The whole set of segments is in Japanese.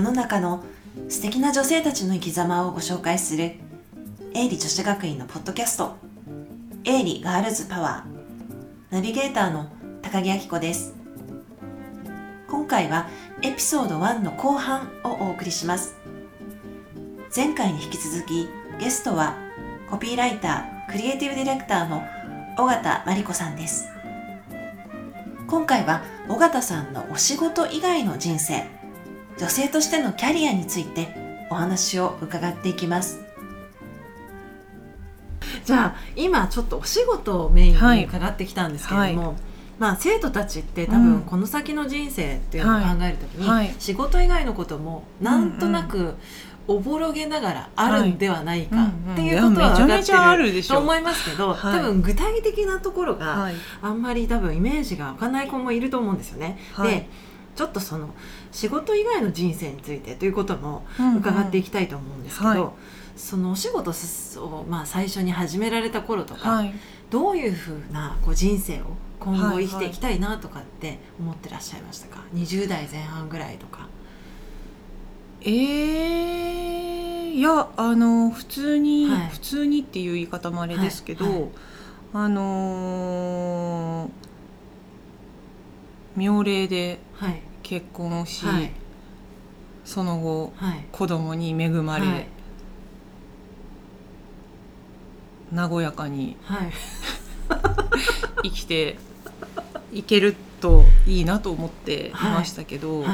世の中の素敵な女性たちの生き様をご紹介する営利女子学院のポッドキャスト。営利ガールズパワー。ナビゲーターの高木明子です。今回はエピソード1の後半をお送りします。前回に引き続きゲストはコピーライタークリエイティブディレクターの尾形真理子さんです。今回は尾形さんのお仕事以外の人生。女性としてのキャリアについてお話を伺っていきます。じゃあ今ちょっとお仕事をメインに伺ってきたんですけれども、はい、まあ、生徒たちって多分この先の人生っていうのを考えるときに、仕事以外のこともなんとなくおぼろげながらあるんではないかっていうことは分かってると思いますけど、多分具体的なところがあんまり多分イメージが湧かない子もいると思うんですよね。でちょっとその仕事以外の人生についてということも伺っていきたいと思うんですけど、うんうんはい、そのお仕事を、まあ、最初に始められた頃とか、はい、どういうふうなこう人生を今後生きていきたいなとかって思ってらっしゃいましたか、はいはい、20代前半ぐらいとか。えー、いやあの普通に、はい、普通にっていう言い方もあれですけど、はいはい、あのー、妙齢で結婚をし、はい、その後、はい、子供に恵まれ、はい、和やかに、生きていけるといいなと思ってい。ましたけど、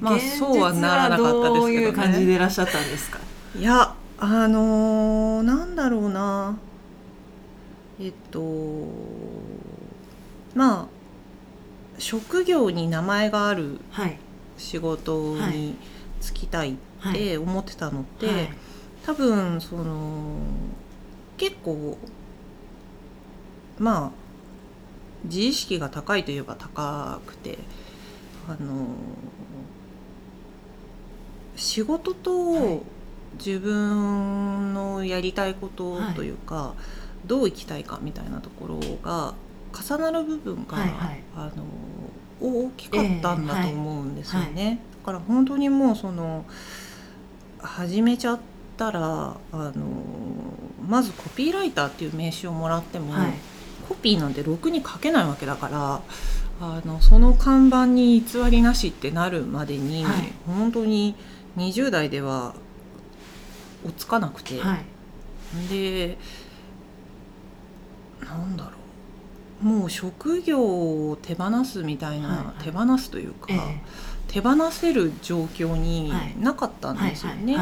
まあそうはならなかったですけど、ね、どういう感じでいらっしゃったんですか？いやあのー、なんだろうな。えっとまあ職業に名前がある仕事に就きたいって思ってたのって、はい。はい、多分その結構まあ自意識が高いといえば高くてあの仕事と自分のやりたいことというか、はい、どう生きたいかみたいなところが重なる部分が、はいはい、あの大きかったんだと思うんですよね。えーはい、だから本当にもうその始めちゃったらあのまずコピーライターっていう名刺をもらっても、はい、コピーなんてろくに書けないわけだからあのその看板に偽りなしってなるまでに、はい、本当に20代では追っつかなくて、はい、でなんだろうもう職業を手放すみたいな、はいはい、手放すというか、えー、手放せる状況になかったんですよね。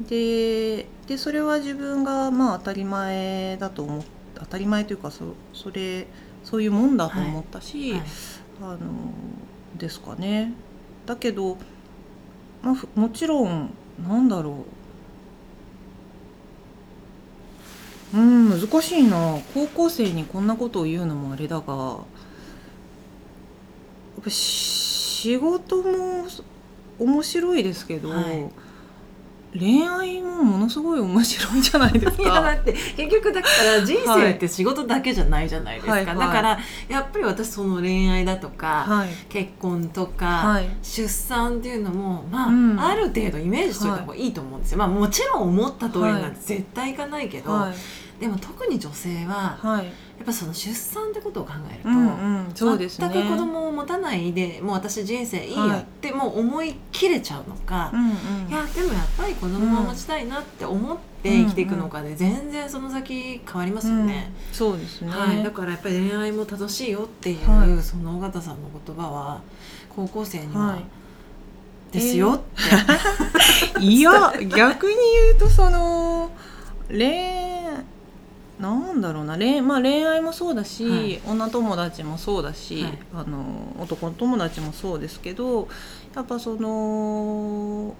ででそれは自分がまあ当たり前だと思当たり前というかそそれそういうもんだと思ったし、はい。はい、あのですかね。だけど、まあ、もちろんなんだろううん難しいな。高校生にこんなことを言うのもあれだがやっぱ仕事も面白いですけど、はい、恋愛もものすごい面白いじゃないですか？いやだって結局だから人生って仕事だけじゃないじゃないですか、はいはい、だからやっぱり私その恋愛だとか、はい、結婚とか、出産っていうのもまあ、うん、ある程度イメージしておいた方がいいと思うんですよ。まあもちろん思った通りなんて絶対いかないけど。でも特に女性は、はい、やっぱその出産ってことを考えると、うんうん、そうですね、全く子供を持たないでもう私人生いいやってもう思い切れちゃうのか、はい、いやでもやっぱり子供は持ちたいなって思って生きていくのかで全然その先変わりますよね。うん、そうですね、はい、だからやっぱり恋愛も正しいよっていう、その尾形さんの言葉は高校生には、ですよって、えー、いや逆に言うとその恋なんだろうな。恋,、まあ、恋愛もそうだし、はい、女友達もそうだし、はい、あの男友達もそうですけどやっぱその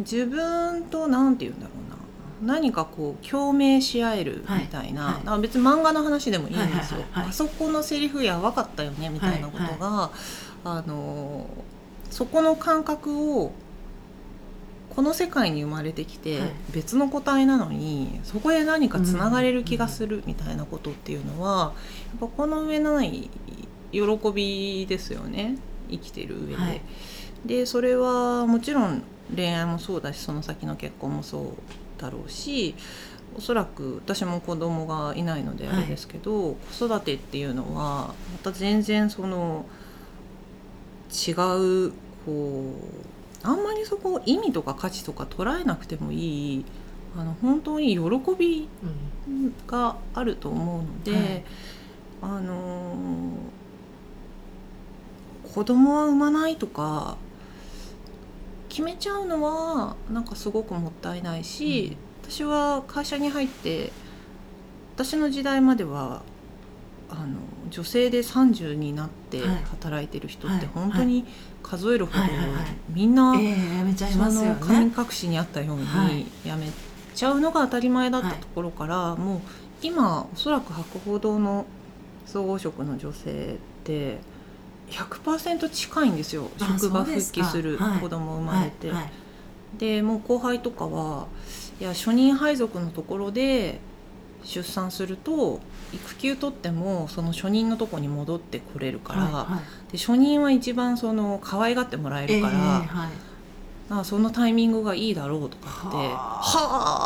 自分と何て言うんだろうな。何かこう共鳴し合えるみたいな、はい、別に漫画の話でもいいんですよ、あそこのセリフや分かったよねみたいなことが、あのそこの感覚をこの世界に生まれてきて別の個体なのに、そこへ何かつながれる気がするみたいなことっていうのはやっぱこの上ない喜びですよね。生きてる上で。はい、でそれはもちろん恋愛もそうだしその先の結婚もそうだろうしおそらく私も子供がいないのであれですけど、はい、子育てっていうのはまた全然その違うこうあんまりそこ意味とか価値とか捉えなくてもいいあの本当に喜びがあると思うので、うん。はい、あの子供は産まないとか決めちゃうのはなんかすごくもったいないし、うん、私は会社に入って私の時代まではあの女性で30になって働いてる人って本当に数えるほどみんなその神隠しにあったようにやめちゃうのが当たり前だったところからもう今おそらく博報堂の総合職の女性って100%近いんですよ。職場復帰する子供生まれて。でもう後輩とかはいや初任配属のところで出産すると育休取ってもその初任のとこに戻ってこれるから、はいはい、で初任は一番その可愛がってもらえるから、えーはい。あそのタイミングがいいだろうとかっては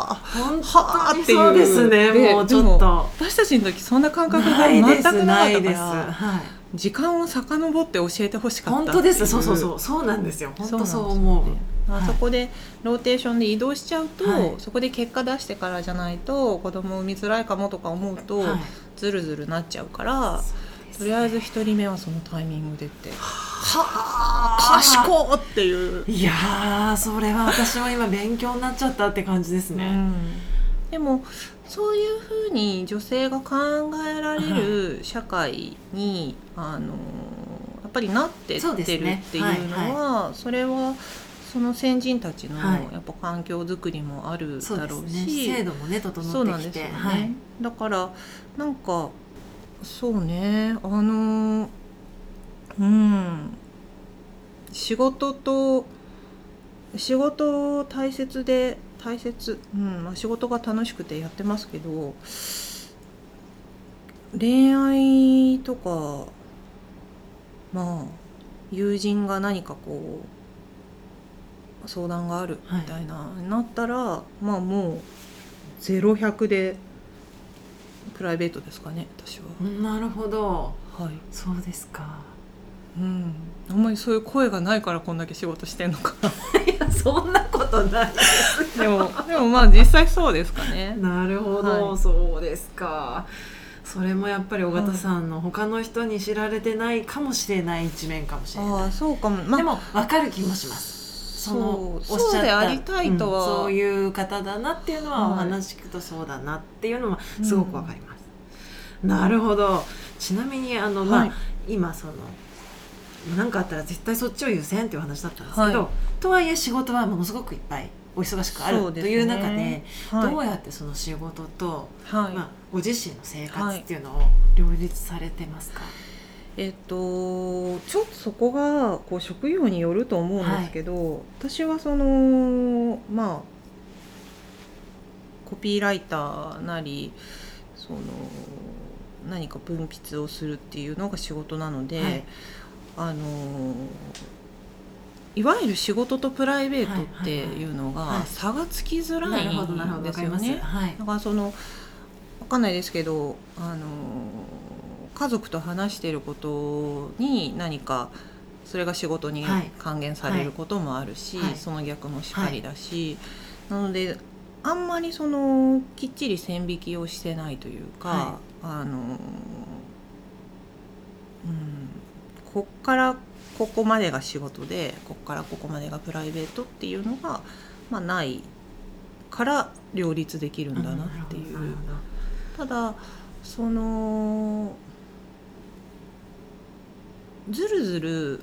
あ。はあっていう。ですねもうちょっと。私たちの時そんな感覚が全くなかったから、はい、時間を遡って教えてほしかった本当です。そうそうそう。そうなんですよ。本当そう思う。あそこでローテーションで移動しちゃうと、はい、そこで結果出してからじゃないと子供産みづらいかもとか思うと、はい、ずるずるなっちゃうから、とりあえず1人目はそのタイミングでって。はあ。賢っていう。いやそれは私も今勉強になっちゃったって感じですね、うん、でもそういうふうに女性が考えられる社会に、はい、あのやっぱりなってってるっていうのはそれはその先人たちのやっぱ環境づくりもあるだろうし、ね、制度もね整ってきて、ね。はい、だからなんかそうね。あのうん。仕事と仕事大切で大切、うん。まあ、仕事が楽しくてやってますけど恋愛とかまあ友人が何かこう相談があるみたいな、はい、なったらまあもう0100でプライベートですかね私は。なるほど、はい、そうですか。うん、あんまりそういう声がないからこんだけ仕事してんのか いやそんなことない。ですでもでもまあ実際そうですかね。なるほど、はい、そうですか。それもやっぱり尾形さんの他の人に知られてないかもしれない一面かもしれない、ああそうかも、まあ、でも分かる気もしますそのおっしゃった。ありたいとは、うん、そういう方だなっていうのは、お話聞くとそうだなっていうのはすごくわかります、うん、なるほど。ちなみにあの、まあ、今その何かあったら絶対そっちを優先っていう話だったんですけど、はい、とはいえ仕事はものすごくいっぱいお忙しくある、という中で、はい、どうやってその仕事と、はい、まあ、ご自身の生活っていうのを両立されてますか、えっと、ちょっとそこがこう職業によると思うんですけど、はい、私はそのまあコピーライターなりその何か分筆をするっていうのが仕事なので、はい、あのいわゆる仕事とプライベートっていうのが差がつきづらいんですよね。だからそのわかんないですけどあの家族と話していることに何かそれが仕事に還元されることもあるし、はい。はい、その逆もしっかりだし、はい、なのであんまりそのきっちり線引きをしてないというか、あのうんこっからここまでが仕事でこっからここまでがプライベートっていうのが、まあ、ないから両立できるんだなっていう。ただそのずるずる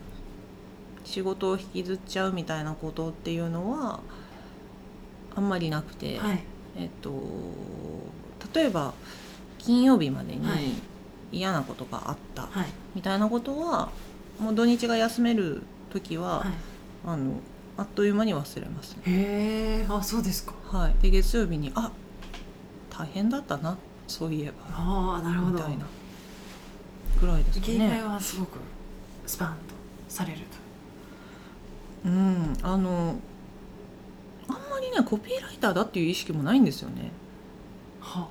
仕事を引きずっちゃうみたいなことっていうのはあんまりなくて、はい、えっと、例えば金曜日までに嫌なことがあったみたいなことは、もう土日が休める時は、はい、あのあっという間に忘れます、ね、へえあそうですか。はい。で月曜日にあ大変だったなそういえば。ああなるほど。みたいなぐらいですかね。はすごくスパンとされるとう。んあのあんまりねコピーライターだっていう意識もないんですよね。は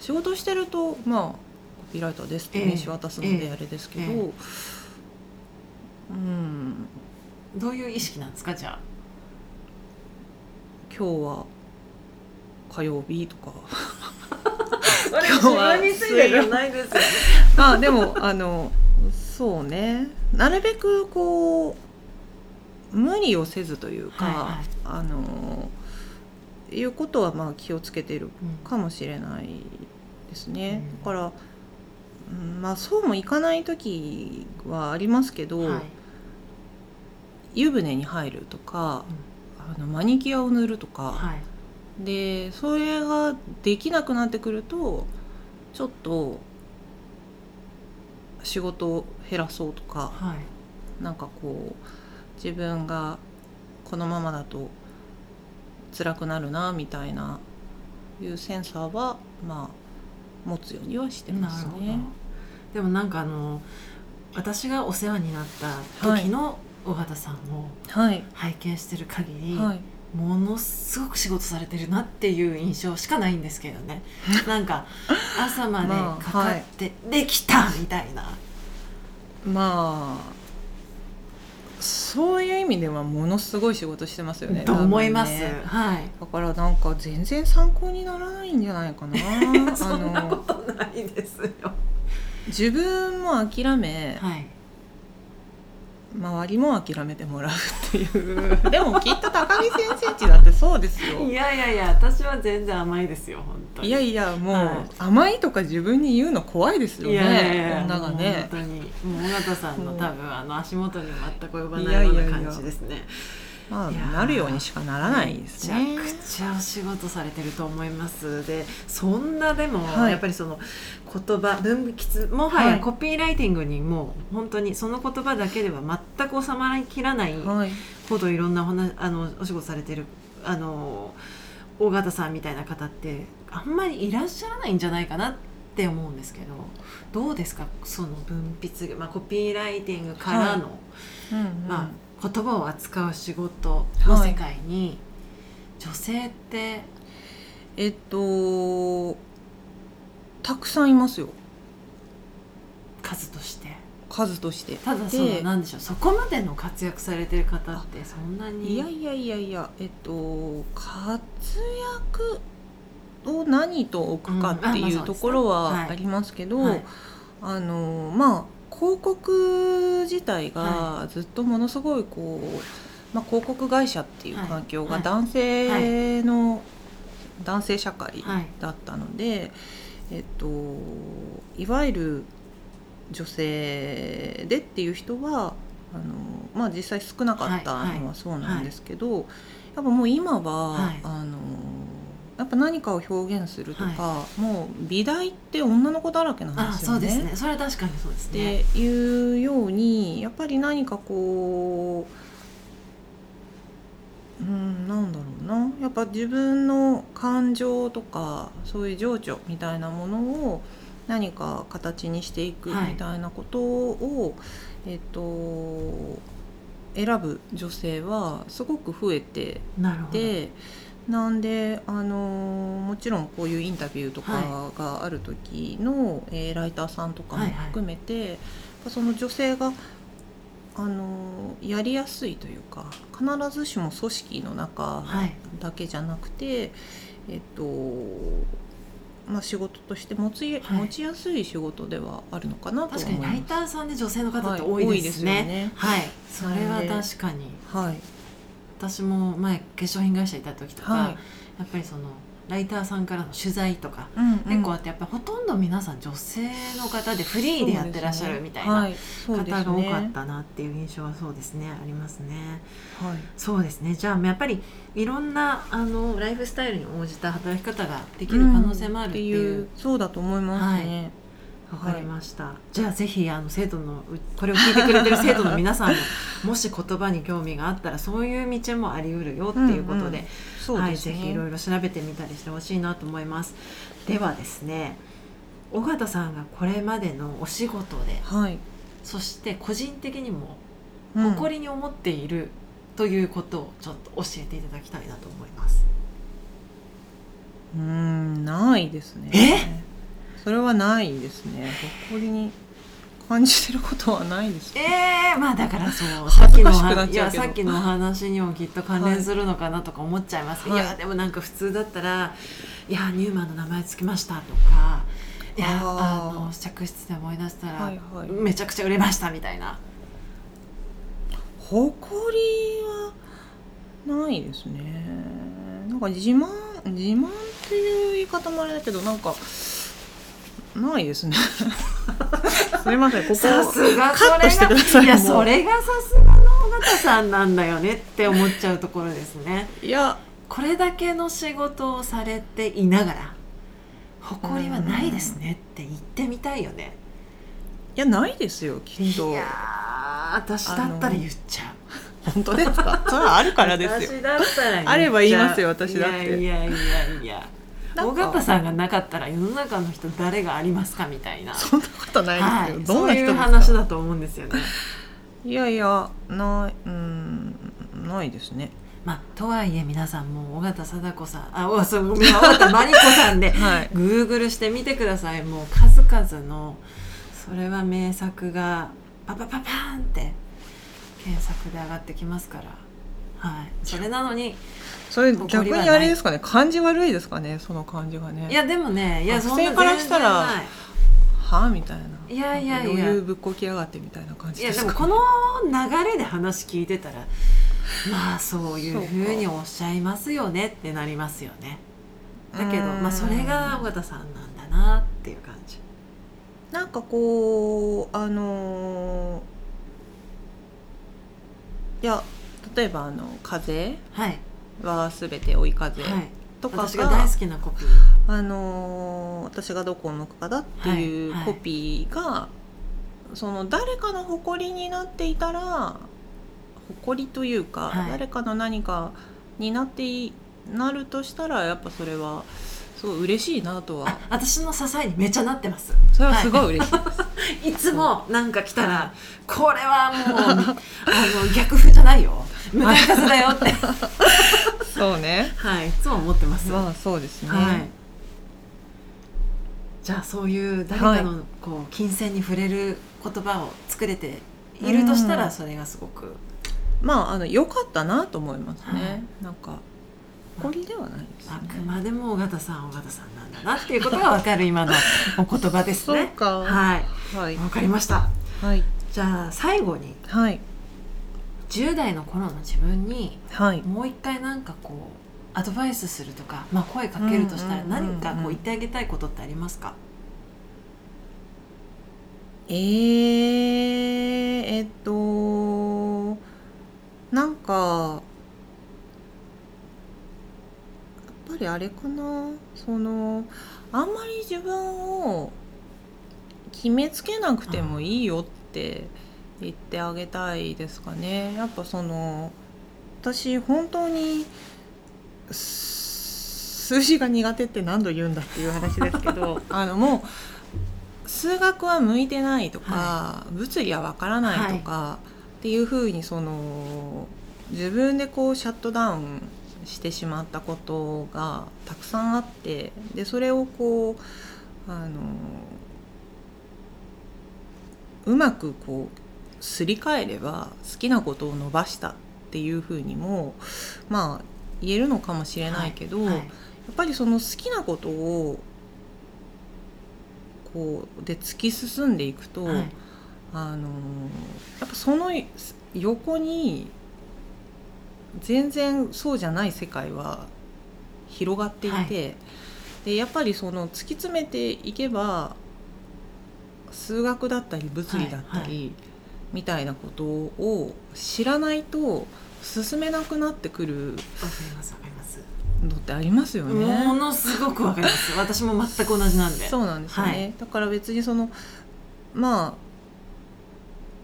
仕事してるとまあコピーライターですって名刺渡すのであれですけど、えええうん。どういう意識なんですかじゃあ？今日は火曜日とか。今日は自分についてじゃないですよね。あでもあのそうね。なるべくこう無理をせずというか、はいはい。あのいうことはまあ気をつけているうん。かもしれないですね、うん。だから、うん、まあそうもいかない時はありますけど、はい。湯船に入るとか、あのマニキュアを塗るとか、はい。でそれができなくなってくるとちょっと仕事を減らそうとかはい。なんかこう自分がこのままだと辛くなるなみたいないうセンサーはまあ持つようにはしてますね。ど。でもなんかあの私がお世話になった時の尾形さんをはい、拝見してる限り、はい、ものすごく仕事されてるなっていう印象しかないんですけどね。なんか朝までまあかかって、できたみたいな。まあそういう意味ではものすごい仕事してますよね。と思います、ね。はい。だからなんか全然参考にならないんじゃないかな。そんなことないですよ。自分も諦め、はい周りも諦めてもらうっていう。でもきっと高木先生ちだってそうですよ。いやいやいや私は全然甘いですよ本当に。いやいやもう、はい。甘いとか自分に言うの怖いですよいやいやいねや女がね。本当に。もう尾形さんの多分あの足元に全く及ばいないようやいややない感じですね。まあいやーなるようにしかならないですね。めちゃくちゃお仕事されてると思います。でそんなでも、はい。やっぱりその言葉分泌もはやはい。コピーライティングにもう本当にその言葉だけでは全く収まりきらないはい。ほどいろんなお話あのお仕事されてるあの大型さんみたいな方ってあんまりいらっしゃらないんじゃないかなって思うんですけどどうですか？その分泌、まあ、コピーライティングからの、うんうん。まあ、言葉を扱う仕事の世界に、女性って？えっとたくさんいますよ。数として？数として。ただそのでなんでしょうそこまでの活躍されてる方ってそんなに？いやいやいやいやえっと活躍を何と置くかっていうところははい。ありますけど、はい。あのまあ広告自体がはずっとものすごいこう、まあ、広告会社っていう環境はい。が男性の、男性社会はい。だったので、えっと、いわゆる女性でっていう人はあの、まあ、実際少なかったはい。はい。のはそうなんですけど、やっぱもう今は、はい。あのやっぱ何かを表現するとか、もう美大って女の子だらけなんですよね。ですね。それは確かにそうですっねていうようにやっぱり何かこううんなんだろうな。やっぱ自分の感情とかそういう情緒みたいなものを何か形にしていくはい。みたいなことを、えっと選ぶ女性はすごく増えてなるほど。でなんで、あのもちろんこういうインタビューとかがある時の、えーライターさんとかもはいはい。含めて、やっぱその女性が、あのやりやすいというか必ずしも組織の中はい。だけじゃなくて、えっとまあ、仕事として持ち,、はい。持ちやすい仕事ではあるのかなと確かに思います。ライターさんで女性の方ってはい多いですね,、多いね。はい。それは確かに。はい。私も前化粧品会社いた時とか、はい。やっぱりそのライターさんからの取材とか、うんうん結構あってやっぱほとんど皆さん女性の方でフリーでやってらっしゃるみたいな方が多かねったなっていう印象はそうですねありますね。はいそうですねじゃあやっぱりいろんなあのライフスタイルに応じた働き方ができる可能性もあるっていう。んそうだと思いますね。わかりました、じゃあぜひあの生徒のうこれを聞いてくれてる生徒の皆さんも もし言葉に興味があったらそういう道もあり得るよっていうことで,、はい、そうですね。ぜひいろいろ調べてみたりしてほしいなと思います。ではですね尾形さんがこれまでのお仕事ではい。そして個人的にもうん。誇りに思っているということをちょっと教えていただきたいなと思います。うんないですね。え？それはないですね。誇りに感じてることはないですええー、まあだからそうさっきのさっきの話にもきっと関連するのかなとか思っちゃいます、はい、いやでもなんか普通だったら「いやニューマンの名前つきました」とか「いやあの試着室で思い出したら、はいはい、めちゃくちゃ売れました」みたいな。誇りはないですね。なんか自慢自慢っていう言い方もあれだけどなんかないですね。すみませんここさすがカットしてくださいいやそれがさすがの尾形さんなんだよねって思っちゃうところですね。いや。これだけの仕事をされていながら誇りはないですねって言ってみたいよね。いやないですよきっと。いや私だったら言っちゃう。本当ですか？それはあるからですよ。私だったらあれば言いますよ私だって。いやいやいやいや尾形さんがなかったら世の中の人誰がありますかみたいな。そんなことないですよ、はい、どんな人そういう話だと思うんですよね。いやいやないうんないですね。まあ、とはいえ皆さんもう尾形貞子さんあおそう尾形真理子さんで、はい、グーグルしてみてください。もう数々のそれは名作がパパパパーンって検索で上がってきますから。はい。それなのにそれ逆にあれですかね感じ悪いですかねその感じがね。いやでもねいやそんからしたらはあみたいな。いやいやいや。余裕ぶっこきやがってみたいな感じですか、ね、いやでもこの流れで話聞いてたらまあそういうふうにおっしゃいますよねってなりますよね。だけどまあそれが尾形さんなんだなっていう感じ。なんかこうあのー、いや例えばあの風はすべて追い風とかが、私が大好きなコピー。あのー、私がどこを向くかだっていうコピーが、はいはい、その誰かの誇りになっていたら誇りというか、はい、誰かの何かになってなるとしたらやっぱそれはすごい嬉しいなとは。私の支えにめちゃなってます。それはすごい嬉しいです、はい、いつもなんか来たら、これはもうあの逆風じゃないよ。向かい風だよって そうね。はい。いつも思ってます。まあそうですね、はい、じゃあそういう誰かのこう金銭に触れる言葉を作れているとしたらそれがすごく、まああの良かったなと思いますね、はい、なんか誇りではないです、ね、あくまでも尾形さん尾形さんなんだなっていうことが分かる今のお言葉ですね。はい。はい。分かりました。はい。じゃあ最後にはい10代の頃の自分に、はい、もう一回なんかこうアドバイスするとか、まあ、声かけるとしたら何かこう言ってあげたいことってありますか、えー、えっとなんかやっぱりあれかな？そのあんまり自分を決めつけなくてもいいよって、うん言ってあげたいですかね。やっぱその私本当に数字が苦手って何度言うんだっていう話ですけど あのもう数学は向いてないとか、はい、物理は分からないとか、はい、っていうふうにその自分でこうシャットダウンしてしまったことがたくさんあってでそれをこうあのうまくこうすり替えれば好きなことを伸ばしたっていうふうにもまあ言えるのかもしれないけど、はい。はい、やっぱりその好きなことをこうで突き進んでいくと、はい、あのやっぱその横に全然そうじゃない世界は広がっていて、でやっぱりその突き詰めていけば数学だったり物理だったり、みたいなことを知らないと進めなくなってくるのってありますよね。ものすごくわかります。私も全く同じなんで。そうなんですね。はい、だから別にそのまあ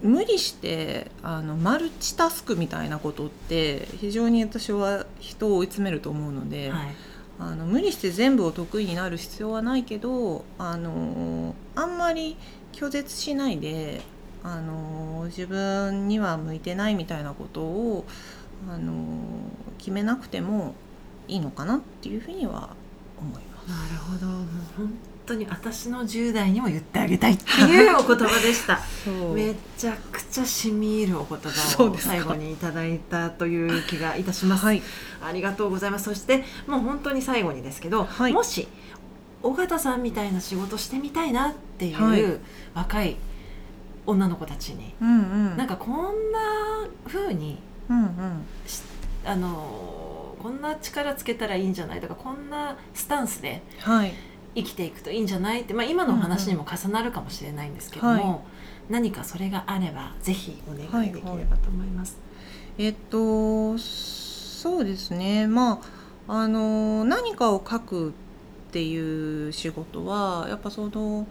無理してあのマルチタスクみたいなことって非常に私は人を追い詰めると思うので、はい、あの無理して全部を得意になる必要はないけどあのあんまり拒絶しないであの自分には向いてないみたいなことをあの決めなくてもいいのかなっていうふうには思います。なるほど。もう本当に私の10代にも言ってあげたいっていうお言葉でした。めちゃくちゃしみ入るお言葉を最後にいただいたという気がいたします、はい、ありがとうございます。そしてもう本当に最後にですけど、はい、もし尾形さんみたいな仕事してみたいなっていう若い女の子たちに、うんうん、なんかこんな風に、うんうん、あのこんな力つけたらいいんじゃない？とかこんなスタンスで生きていくといいんじゃない？って、まあ、今の話にも重なるかもしれないんですけども、はい、何かそれがあればぜひお願いできればと思います。はいはい、えっとそうですね。まああの何かを書くっていう仕事はやっぱその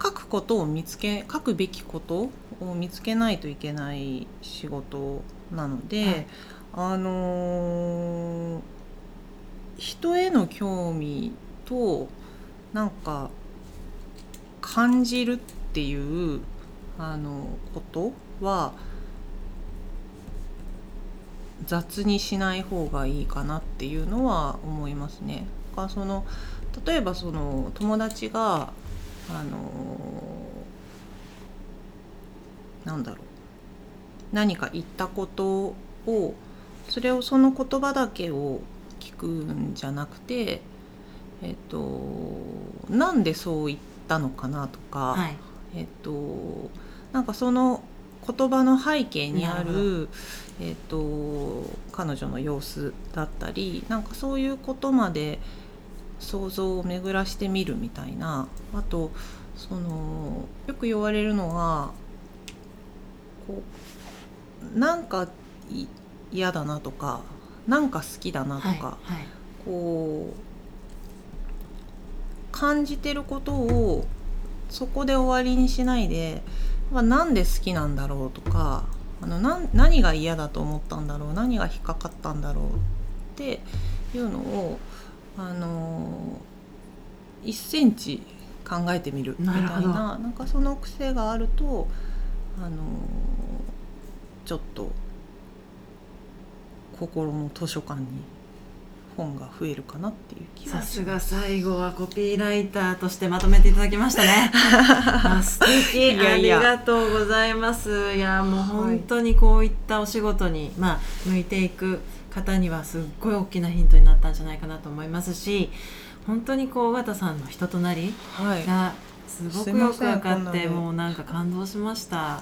書くことを見つけ書くべきことを見つけないといけない仕事なので、はい、あの人への興味となんか感じるっていうあのことは雑にしない方がいいかなっていうのは思いますね。かその例えばその友達があのなんだろう。何か言ったことをそれをその言葉だけを聞くんじゃなくてえっと、なんでそう言ったのかなとか、はい、えっと、なんかその言葉の背景にある、えっと、彼女の様子だったりなんかそういうことまで想像を巡らしてみるみたいな。あとそのよく言われるのはこうなんか嫌だなとかなんか好きだなとか、はいはい、こう感じてることをそこで終わりにしないで、まあ、なんで好きなんだろうとかあの何が嫌だと思ったんだろう何が引っかかったんだろうっていうのを、あのー、1センチ考えてみるみたいななんかその癖があると、あのー、ちょっと心の図書館に本が増えるかなっていう気がさすが最後はコピーライターとしてまとめていただきましたね。あ素敵。ありがとうございます。いやもう本当にこういったお仕事に、まあ、向いていく方にはすっごい大きなヒントになったんじゃないかなと思いますし本当にこう尾形さんの人となりがすごくよく分かって、もうなんか感動しました。いや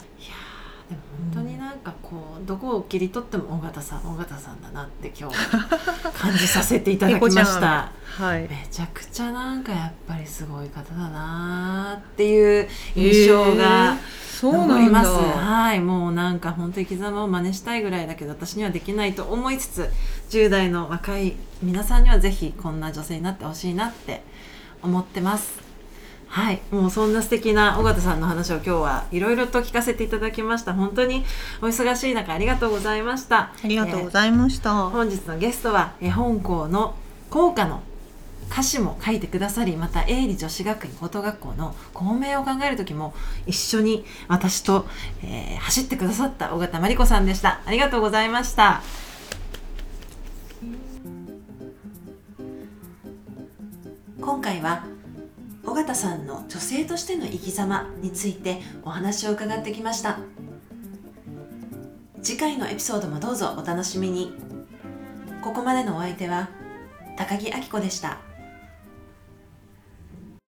でも本当になんかこうどこを切り取っても尾形さん尾形さんだなって今日感じさせていただきました。はい、めちゃくちゃなんかやっぱりすごい方だなっていう印象が残ります、えー、はい。もうなんか本当に生き様を真似したいぐらいだけど私にはできないと思いつつ10代の若い皆さんにはぜひこんな女性になってほしいなって思ってますはい。もうそんな素敵な尾形さんの話を今日はいろいろと聞かせていただきました。本当にお忙しい中ありがとうございました。ありがとうございました、えー、本日のゲストは絵本校の校歌の歌詞も書いてくださりまた営利女子学院高等学校の校名を考える時も一緒に私と、えー、走ってくださった尾形真理子さんでした。ありがとうございました。今回は尾形さんの女性としての生き様についてお話を伺ってきました次回のエピソードもどうぞお楽しみにここまでのお相手は高木明子でした。